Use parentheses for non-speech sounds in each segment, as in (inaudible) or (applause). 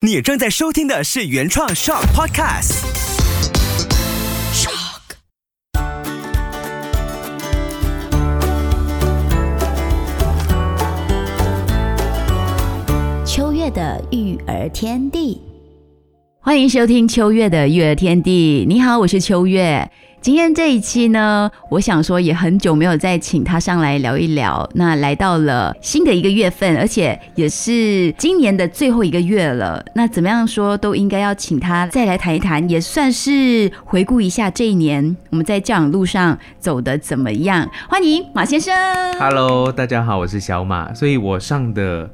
你正在收听的是原创 Shock Podcast。Shock。秋月的育儿天地，欢迎收听秋月的育儿天地。你好，我是秋月。今天这一期呢，我想说也很久没有再请他上来聊一聊。那来到了新的一个月份，而且也是今年的最后一个月了。那怎么样说都应该要请他再来谈一谈，也算是回顾一下这一年我们在教养路上走的怎么样。欢迎马先生。Hello，大家好，我是小马。所以我上的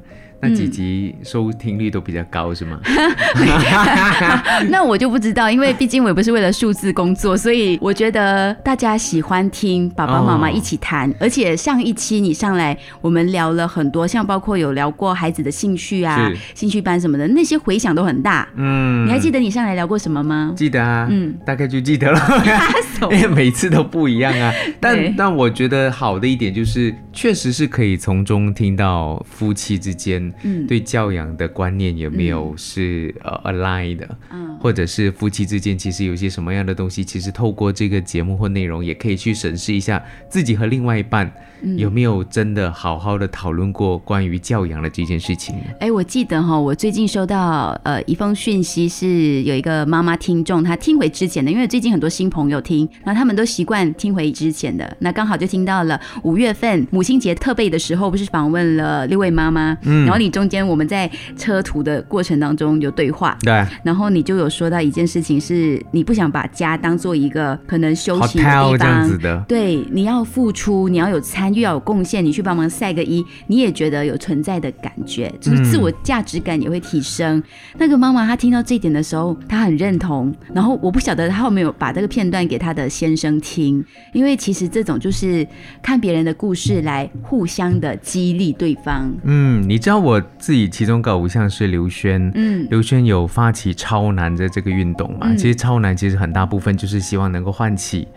那几集收听率都比较高，是吗？(laughs) 那我就不知道，因为毕竟我也不是为了数字工作，所以我觉得大家喜欢听爸爸妈妈一起谈。而且上一期你上来，我们聊了很多，像包括有聊过孩子的兴趣啊、兴趣班什么的，那些回响都很大。嗯你还记得你上来聊过什么吗？记得啊，嗯嗯，大概就记得了，手 (laughs) 因为每次都不一样啊。(laughs) 但但我觉得好的一点就是，确实是可以从中听到夫妻之间嗯。对教养的观念有没有是、呃 align 的，嗯或者是夫妻之间其实有些什么样的东西，其实透过这个节目或内容，也可以去审视一下自己和另外一半嗯有没有真的好好的讨论过关于教养的这件事情。哎，我记得哈，我最近收到呃一封讯息，是有一个妈妈听众，她听回之前的，因为最近很多新朋友听，然后他们都习惯听回之前的，那刚好就听到了五月份母亲节特备的时候，不是访问了六位妈妈，嗯然后你中间我们在车途的过程当中有对话。对然后你就有说到一件事情，是你不想把家当做一个可能休息的地方。对，你要付出，你要有参与，要有贡献，你去帮忙晒个衣，你也觉得有存在的感觉，就是自我价值感也会提升。那个妈妈她听到这一点的时候，她很认同。然后我不晓得她有没有把这个片段给她的先生听，因为其实这种就是看别人的故事来互相的激励对方。嗯，你知道我自己其中一个偶像是刘轩，嗯刘轩有发起超男的这个运动嘛？嗯其实超男其实很大部分就是希望能够唤起，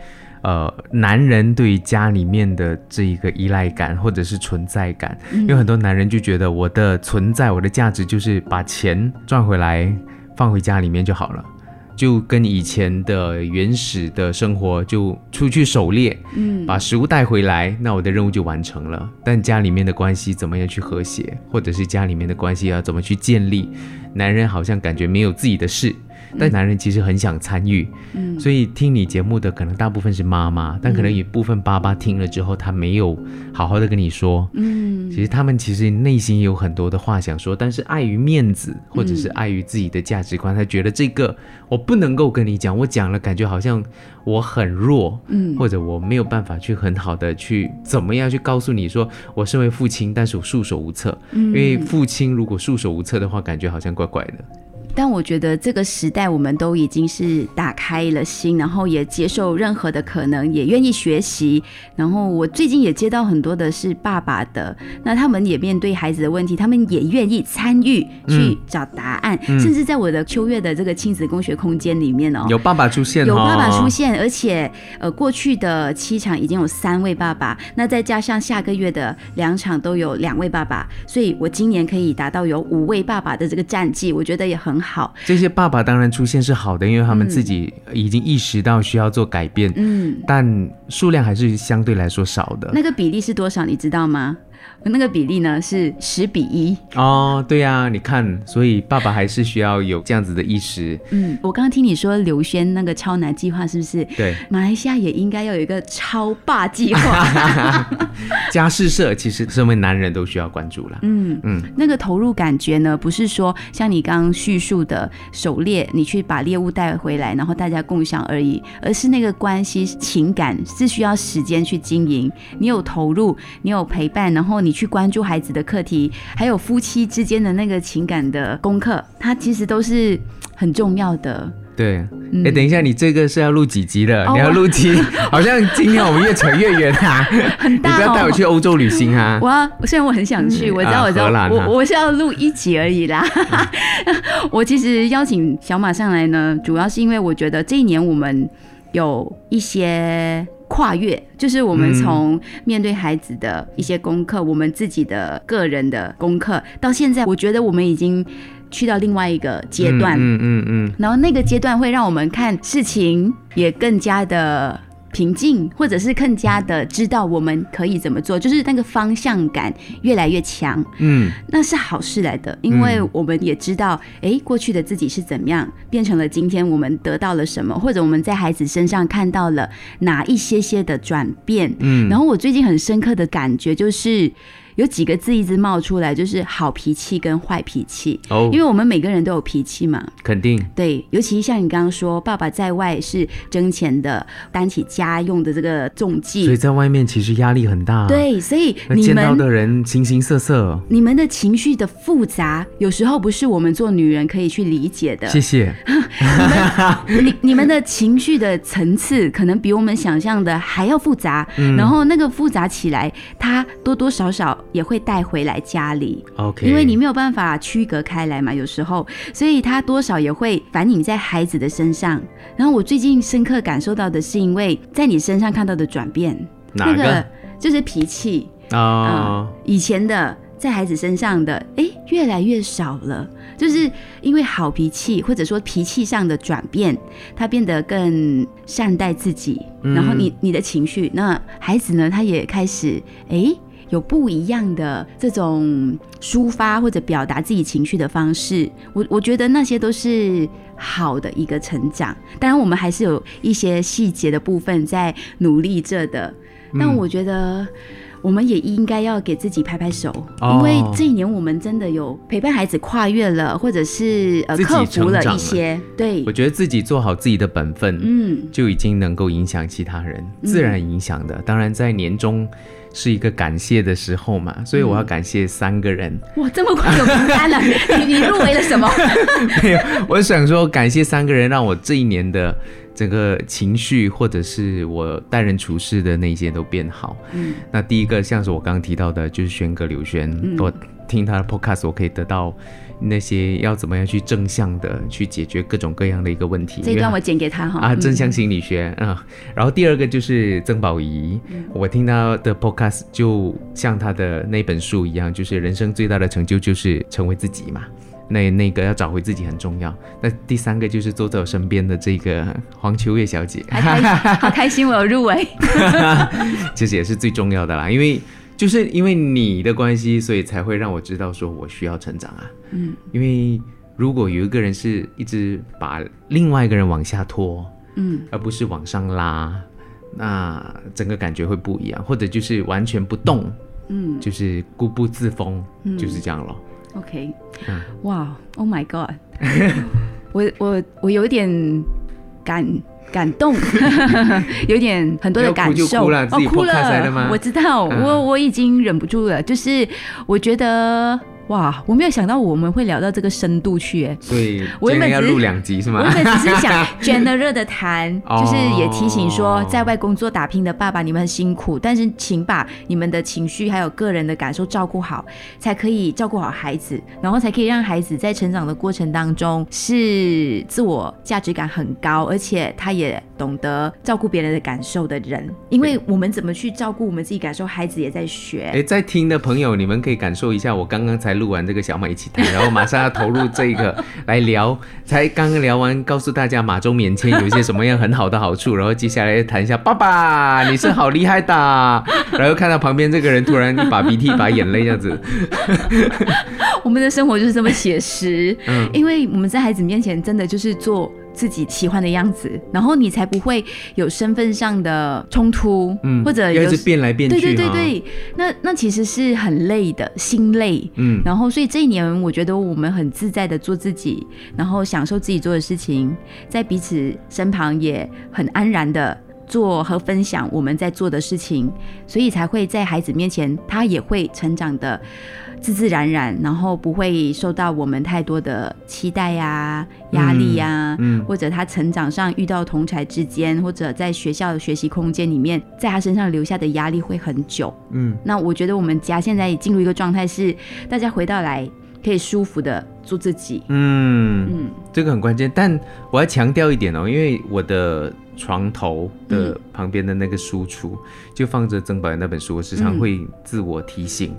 呃，男人对家里面的这一个依赖感或者是存在感。嗯因为很多男人就觉得我的存在，我的价值就是把钱赚回来放回家里面就好了。就跟以前的原始的生活，就出去狩猎，嗯把食物带回来，那我的任务就完成了。但家里面的关系怎么样去和谐，或者是家里面的关系要怎么去建立？男人好像感觉没有自己的事，但男人其实很想参与。嗯所以听你节目的可能大部分是妈妈，但可能有部分爸爸听了之后，他没有好好的跟你说。嗯其实他们其实内心有很多的话想说，但是碍于面子，或者是碍于自己的价值观，他觉得这个我不能够跟你讲，我讲了感觉好像我很弱，嗯或者我没有办法去很好的去怎么样去告诉你说，我身为父亲，但是我束手无策，嗯因为父亲如果束手无策的话，感觉好像怪怪的。但我觉得这个时代，我们都已经是打开了心，然后也接受任何的可能，也愿意学习。然后我最近也接到很多的是爸爸的，那他们也面对孩子的问题，他们也愿意参与去找答案，甚至在我的秋月的这个亲子工学空间里面哦，有爸爸出现、哦，有爸爸出，现，而且呃，过去的七场已经有三位爸爸，那再加上下个月的两场都有两位爸爸，所以我今年可以达到有五位爸爸的这个战绩，我觉得也很好。这些爸爸当然出现是好的，因为他们自己已经意识到需要做改变，嗯，但数量还是相对来说少的。那个比例是多少？你知道吗？那个比例呢是十比一。哦，对呀、你看，所以爸爸还是需要有这样子的意识。嗯，我刚刚听你说刘轩那个超男计划是不是？对，马来西亚也应该要有一个超霸计划。(laughs) 家事社其实身为男人都需要关注了。嗯嗯那个投入感觉呢，不是说像你刚刚叙述的狩猎，你去把猎物带回来，然后大家共享而已，而是那个关系情感是需要时间去经营。你有投入，你有陪伴，然后你去关注孩子的课题，还有夫妻之间的那个情感的功课，它其实都是很重要的。对，哎、嗯等一下，你这个是要录几集的？哦你要录几？好像今天我们越扯越远啊！(laughs) 很大你不要带我哦去欧洲旅行啊！我要，虽然我很想去，嗯我知道，啊我知道，我我是要录一集而已啦。(laughs) 我其实邀请小马上来呢，主要是因为我觉得这一年我们有一些跨越，就是我们嗯。从面对孩子的一些功课，我们自己的个人的功课，到现在，我觉得我们已经去到另外一个阶段，嗯嗯嗯然后那个阶段会让我们看事情也更加的平静，或者是更加的知道我们可以怎么做，就是那个方向感越来越强，嗯那是好事来的，因为我们也知道，诶，过去的自己是怎么样，变成了今天我们得到了什么，或者我们在孩子身上看到了哪一些些的转变。嗯，然后我最近很深刻的感觉就是。有几个字一直冒出来，就是好脾气跟坏脾气，哦。因为我们每个人都有脾气嘛，肯定，对，尤其像你刚刚说，爸爸在外是挣钱的，担起家用的这个重计。所以，在外面其实压力很大，，对，所以你们见到的人形形色色。你们的情绪的复杂，有时候不是我们做女人可以去理解的。谢谢，你 (laughs) 你们的情绪的层次，可能比我们想象的还要复杂。嗯。然后那个复杂起来，它多多少少也会带回来家里。OK，因为你没有办法区隔开来嘛，有时候，所以它多少也会反映在孩子的身上。然后我最近深刻感受到的是，因为在你身上看到的转变，哪个那个就是脾气啊、啊？以前的在孩子身上的，哎，越来越少了，就是因为好脾气或者说脾气上的转变，他变得更善待自己，嗯然后你你的情绪，那孩子呢，他也开始哎。有不一样的这种抒发或者表达自己情绪的方式，我我觉得那些都是好的一个成长。当然，我们还是有一些细节的部分在努力着的，但嗯。我觉得我们也应该要给自己拍拍手，哦。因为这一年我们真的有陪伴孩子跨越了，或者是呃克服了一些，对。我，觉得自己做好自己的本分，嗯，就已经能够影响其他人，自然影响的。当然，在年终是一个感谢的时候嘛，所以我要感谢三个人。哇，这么快有名单了，(laughs) 你你入围了什么？(laughs) 没有，我想说感谢三个人，让我这一年的整个情绪或者是我待人处事的那些都变好。嗯那第一个像是我刚刚提到的，就是轩哥刘轩，嗯我听他的 podcast，我可以得到那些要怎么样去正向的去解决各种各样的一个问题。这一段我剪给他哈。啊，嗯正向心理学啊、然后第二个就是曾宝仪，我听到的 podcast 就像他的那本书一样，就是人生最大的成就就是成为自己嘛。那那个要找回自己很重要。那第三个就是坐在我身边的这个黄秋月小姐，好开心，我有入围。(laughs) 其实也是最重要的啦，因为就是因为你的关系，所以才会让我知道说我需要成长啊。嗯。因为如果有一个人是一直把另外一个人往下拖，嗯。而不是往上拉，那整个感觉会不一样，或者就是完全不动，嗯。就是固步自封，嗯。就是这样咯。，OK，嗯。哇，Oh my God，(laughs) 我我我有点感 (laughs) 感动，(laughs) 有点很多的 (laughs) 感受。哭了哦，哭吗我知道，嗯我我已经忍不住了。就是我觉得，哇，我没有想到我们会聊到这个深度去，哎。所以我原本要录两集是吗？我原本只是想 (laughs) general 的谈，哦就是也提醒说，在外工作打拼的爸爸，你们很辛苦，但是请把你们的情绪还有个人的感受照顾好，才可以照顾好孩子，然后才可以让孩子在成长的过程当中是自我价值感很高，而且他也懂得照顾别人的感受的人。因为我们怎么去照顾我们自己感受，孩子也在学。哎，在听的朋友，你们可以感受一下，我刚刚才录完这个小马一起谈，然后马上要投入这个 (laughs) 来聊，才刚刚聊完，告诉大家马中免签有一些什么样很好的好处，然后接下来谈一下爸爸，你是好厉害的，(laughs) 然后看到旁边这个人突然一把鼻涕一把眼泪这样子，(laughs) 我们的生活就是这么写实，嗯。因为我们在孩子面前真的就是做自己喜欢的样子，然后你才不会有身份上的冲突，嗯，或者有变来变去，对对对。哈，对，那那其实是很累的，心累。嗯，然后，所以这一年，我觉得我们很自在的做自己，然后享受自己做的事情，在彼此身旁也很安然的做和分享我们在做的事情，所以才会在孩子面前，他也会成长的自自然然，然后不会受到我们太多的期待呀、压力呀、嗯或者他成长上遇到同才之间，或者在学校的学习空间里面，在他身上留下的压力会很久。嗯那我觉得我们家现在进入一个状态是，大家回到来可以舒服的做自己。嗯嗯这个很关键，但我要强调一点哦，因为我的床头的旁边的那个书橱、就放着曾宝的那本书，我时常嗯会自我提醒，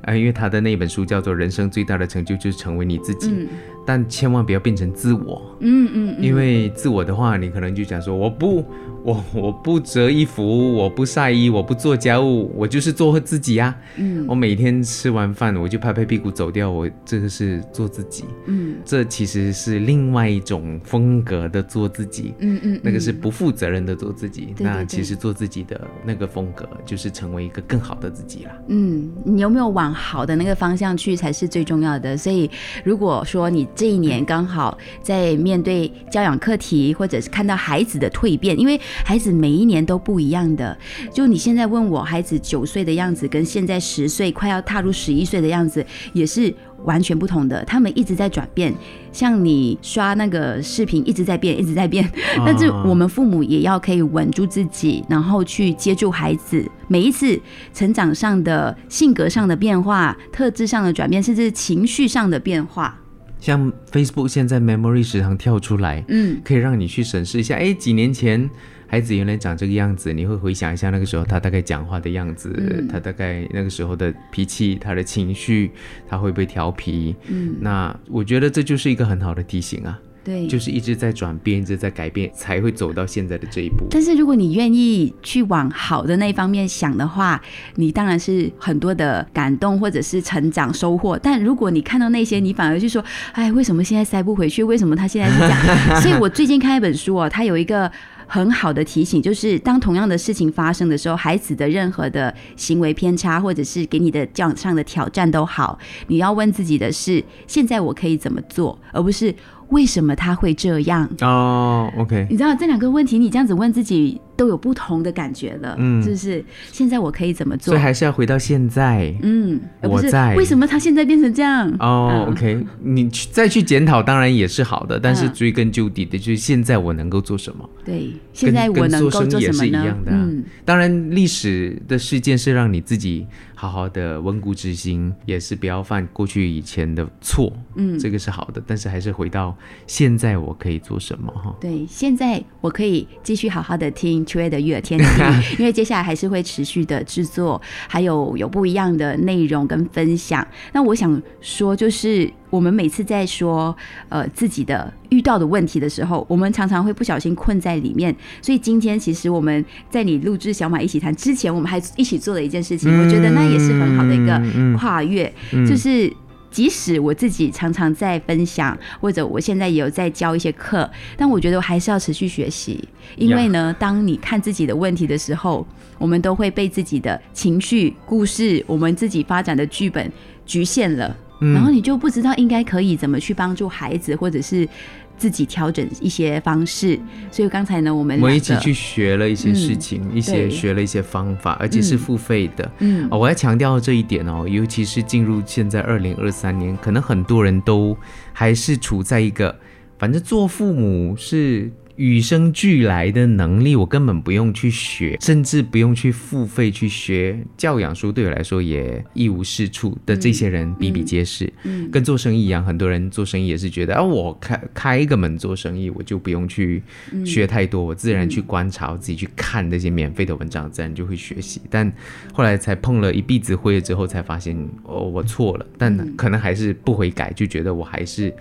啊、因为他的那本书叫做《人生最大的成就就是成为你自己》。嗯但千万不要变成自我，嗯嗯嗯，因为自我的话，你可能就讲说我不。我我不折衣服，我不晒衣，我不做家务，我就是做自己呀。嗯，我每天吃完饭我就拍拍屁股走掉，我这个是做自己。嗯，这其实是另外一种风格的做自己。嗯嗯，那个是不负责任的做自己。那其实做自己的那个风格，就是成为一个更好的自己了。嗯，你有没有往好的那个方向去才是最重要的。所以如果说你这一年刚好在面对教养课题，或者是看到孩子的蜕变，因为孩子每一年都不一样的，就你现在问我，孩子九岁的样子跟现在十岁快要踏入十一岁的样子也是完全不同的，他们一直在转变。像你刷那个视频一直在变，一直在变，但是我们父母也要可以稳住自己，然后去接住孩子每一次成长上的性格上的变化、特质上的转变，甚至情绪上的变化。像 Facebook 现在 Memory 时常跳出来，嗯，可以让你去审视一下，哎，几年前。孩子原来长这个样子，你会回想一下那个时候他大概讲话的样子，他大概那个时候的脾气，他的情绪，他会不会调皮？嗯，那我觉得这就是一个很好的提醒啊。对，就是一直在转变，一直在改变，才会走到现在的这一步。但是如果你愿意去往好的那一方面想的话，你当然是很多的感动或者是成长收获。但如果你看到那些，你反而就说：“哎，为什么现在塞不回去？为什么他现在是这样？” (laughs) 所以我最近看一本书哦，它有一个。很好的提醒，就是当同样的事情发生的时候，孩子的任何的行为偏差，或者是给你的教养上的挑战都好，你要问自己的是：现在我可以怎么做，而不是。为什么他会这样？哦，OK，你知道这两个问题，你这样子问自己都有不同的感觉了，嗯，就是现在我可以怎么做？所以还是要回到现在，嗯，我在为什么他现在变成这样？哦，OK，你去再去检讨，当然也是好的，但是追根究底的就是现在我能够做什么？对，现在我能够做什么呢？嗯，当然历史的事件是让你自己。好好的温故知新，也是不要犯过去以前的错，嗯，这个是好的。但是还是回到现在，我可以做什么？哈，对，现在我可以继续好好的听秋月的育儿天地，(laughs) 因为接下来还是会持续的制作，还有有不一样的内容跟分享。那我想说，就是。我们每次在说呃自己的遇到的问题的时候，我们常常会不小心困在里面。所以今天其实我们在你录制小马一起谈之前，我们还一起做了一件事情，我觉得那也是很好的一个跨越。就是即使我自己常常在分享，或者我现在也有在教一些课，但我觉得我还是要持续学习。因为呢，当你看自己的问题的时候，我们都会被自己的情绪、故事、我们自己发展的剧本局限了。然后你就不知道应该可以怎么去帮助孩子，或者是自己调整一些方式。所以刚才呢，我们我们一起去学了一些事情，一些学了一些方法，而且是付费的。嗯，我要强调这一点哦，尤其是进入现在二零二三年，可能很多人都还是处在一个，反正做父母是。与生俱来的能力，我根本不用去学，甚至不用去付费去学教养书，对我来说也一无是处的。这些人比比皆是，嗯，跟做生意一样，很多人做生意也是觉得啊，我开开一个门做生意，我就不用去学太多，我自然去观察，我自己去看那些免费的文章，自然就会学习。但后来才碰了一鼻子灰之后，才发现哦，我错了，但可能还是不悔改，就觉得我还是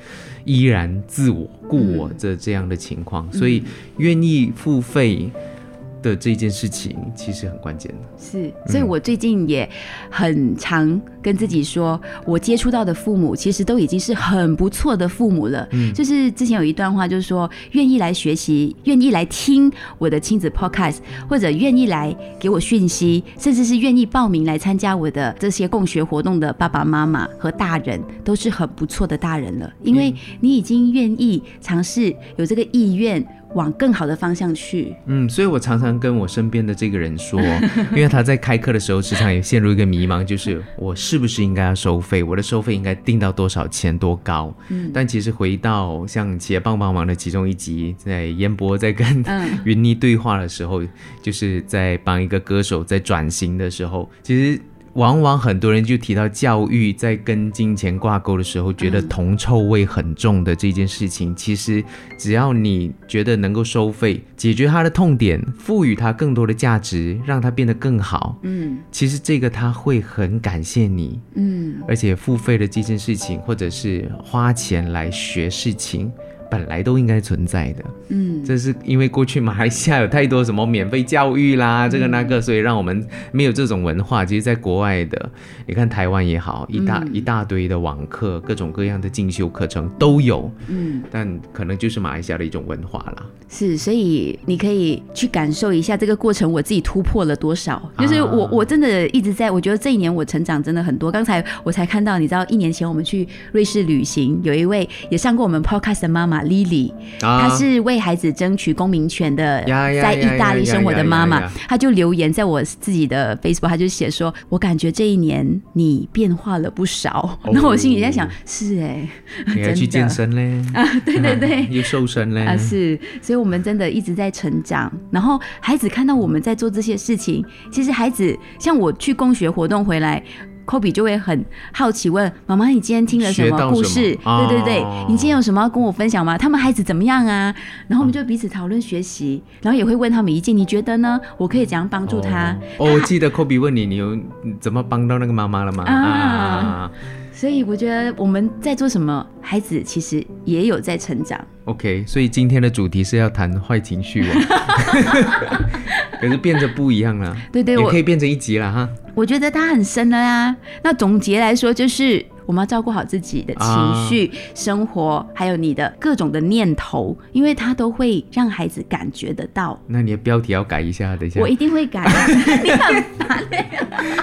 依然自我故我这这样的情况，所以。愿意付费的这件事情其实很关键的，是，所以我最近也很常跟自己说，我接触到的父母其实都已经是很不错的父母了。嗯，就是之前有一段话，就是说，愿意来学习，愿意来听我的亲子 podcast，或者愿意来给我讯息，甚至是愿意报名来参加我的这些共学活动的爸爸妈妈和大人，都是很不错的大人了，因为你已经愿意尝试，有这个意愿。往更好的方向去。嗯，所以我常常跟我身边的这个人说，(laughs) 因为他在开课的时候，时常也陷入一个迷茫，就是我是不是应该要收费？我的收费应该定到多少钱？多高？嗯，但其实回到像企业帮帮忙的其中一集，在烟波在跟 (laughs) 云妮对话的时候，就是在帮一个歌手在转型的时候，其实。往往很多人就提到教育在跟金钱挂钩的时候，觉得铜臭味很重的这件事情，其实只要你觉得能够收费，解决他的痛点，赋予他更多的价值，让他变得更好，嗯。其实这个他会很感谢你，嗯，而且付费的这件事情，或者是花钱来学事情，本来都应该存在的。嗯，这是因为过去马来西亚有太多什么免费教育啦，这个那个，所以让我们没有这种文化。其实，在国外的，你看台湾也好，一大、一大堆的网课，各种各样的进修课程都有，嗯，但可能就是马来西亚的一种文化啦。是，所以你可以去感受一下这个过程，我自己突破了多少。就是我，啊我真的一直在，我觉得这一年我成长真的很多。刚才我才看到，你知道，一年前我们去瑞士旅行，有一位也上过我们 podcast 的妈妈 Lily，啊她是为孩子争取公民权的，在意大利生活的妈妈她就留言在我自己的 Facebook，她就写说，我感觉这一年你变化了不少。哦 (laughs) 然后我心里在想，是哎、你还 (laughs) 去健身嘞？啊，对对对。(laughs) 又瘦身嘞？啊，是，所以我们真的一直在成长。然后孩子看到我们在做这些事情，其实孩子像我去共学活动回来。科比就会很好奇问妈妈：“你今天听了什么故事？么对对对，哦你今天有什么要跟我分享吗？他们孩子怎么样啊？”然后我们就彼此讨论学习，然后也会问他们意见。你觉得呢？我可以怎样帮助他？哦，哦我记得科比问你，你有怎么帮到那个妈妈了吗？啊所以我觉得我们在做什么，孩子其实也有在成长。OK，所以今天的主题是要谈坏情绪哦，(laughs) 可是变得不一样了。对对我也可以变成一集了哈。我觉得它很深了啊。那总结来说，就是我们要照顾好自己的情绪、生活，还有你的各种的念头，因为它都会让孩子感觉得到。那你的标题要改一下，等一下我。一定会改，(laughs) 你很烦欸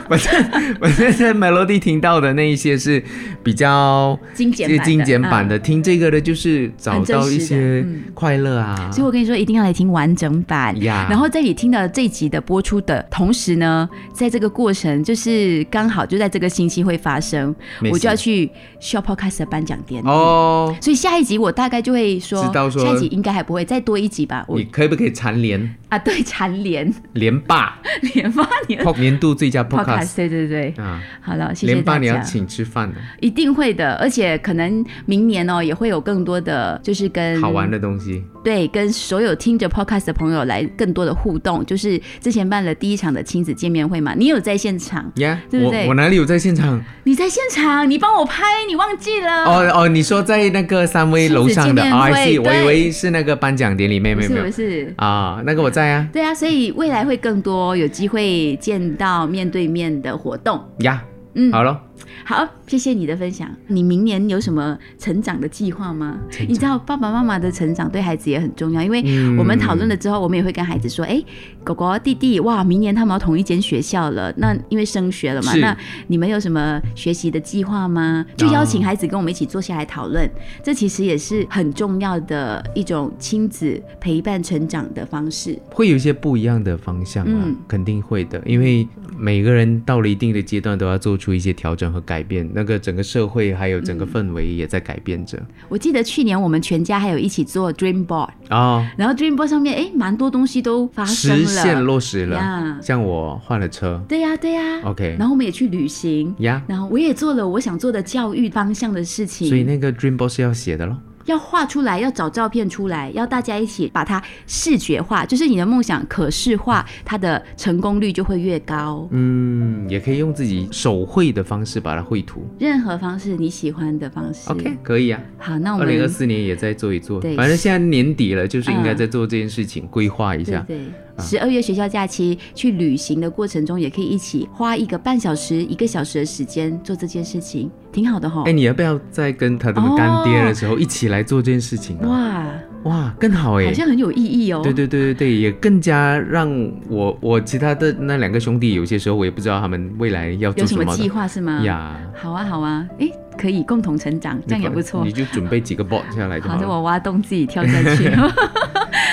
反正反正在 Melody 听到的那一些是比较精简版的精简版的，嗯听这个的就是找到一些嗯快乐啊。所以我跟你说，一定要来听完整版。呀然后在你听到这集的播出的同时呢，在这个过程就是刚好就在这个星期会发生，我就要去 Shop Podcast 的颁奖典礼。哦，所以下一集我大概就会说，知道说下一集应该还不会再多一集吧？我你可不可以蝉联啊，对，蝉联连霸连霸年 Pod- 年度最佳 podcast，Podcast 对对对，啊？好了，谢谢连霸，你要请吃饭的，一定会的，而且可能明年哦也会有更多的，就是跟好玩的东西。对，跟所有听着 podcast 的朋友来更多的互动。就是之前办了第一场的亲子见面会嘛，你有在现场？呀、对不对我我哪里有在现场？你在现场，你帮我拍，你忘记了？哦哦，你说在那个三威楼上的亲子见面 R 会 C，我对以为是那个颁奖典礼，没有不是没有没有不是。啊，那个我在啊对啊，所以未来会更多有机会见到面对面的活动。呀，嗯，好了，好，谢谢你的分享。你明年有什么成长的计划吗？你知道爸爸妈妈的成长对孩子也很重要，因为嗯我们讨论了之后，我们也会跟孩子说，哎、狗狗弟弟，哇，明年他们要同一间学校了，那因为升学了嘛，那你们有什么学习的计划吗？就邀请孩子跟我们一起坐下来讨论，这其实也是很重要的一种亲子陪伴成长的方式。会有一些不一样的方向啊，嗯肯定会的，因为每个人到了一定的阶段都要做出一些调整和改变，那个整个社会还有整个氛围也在改变着。我记得去年我们全家还有一起做 Dream Board，哦，然后 Dream Board 上面哎，蛮多东西都发生了，实现落实了呀。像我换了车。对呀、对呀、，OK，然后我们也去旅行，呀，然后我也做了我想做的教育方向的事情，所以那个 Dream Board 是要写的咯。要画出来，要找照片出来，要大家一起把它视觉化，就是你的梦想可视化，它的成功率就会越高。嗯，也可以用自己手绘的方式把它绘图。任何方式你喜欢的方式 OK，可以啊。好，那我们二零二们四年也在做一做对，反正现在年底了，就是应该嗯在做这件事情，规划一下。对对，十二月学校假期去旅行的过程中，也可以一起花一个半小时、一个小时的时间做这件事情，挺好的哈哎，。你要不要再跟他的干爹的时候一起来做这件事情啊？哇，哇，更好哎好！像很有意义哦。对对对对对，也更加让我我其他的那两个兄弟，有些时候我也不知道他们未来要做有什么计划是吗？呀，好啊，好啊，哎，可以共同成长，这样也不错你。就准备几个 bot 下来就好的，好的。我挖洞自己跳下去。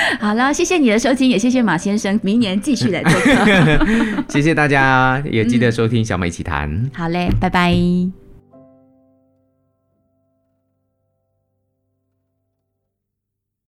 (laughs) 好了，谢谢你的收听，也谢谢马先生，明年继续来做客。(laughs) 谢谢大家，也记得收听小美奇谈。好嘞，拜拜。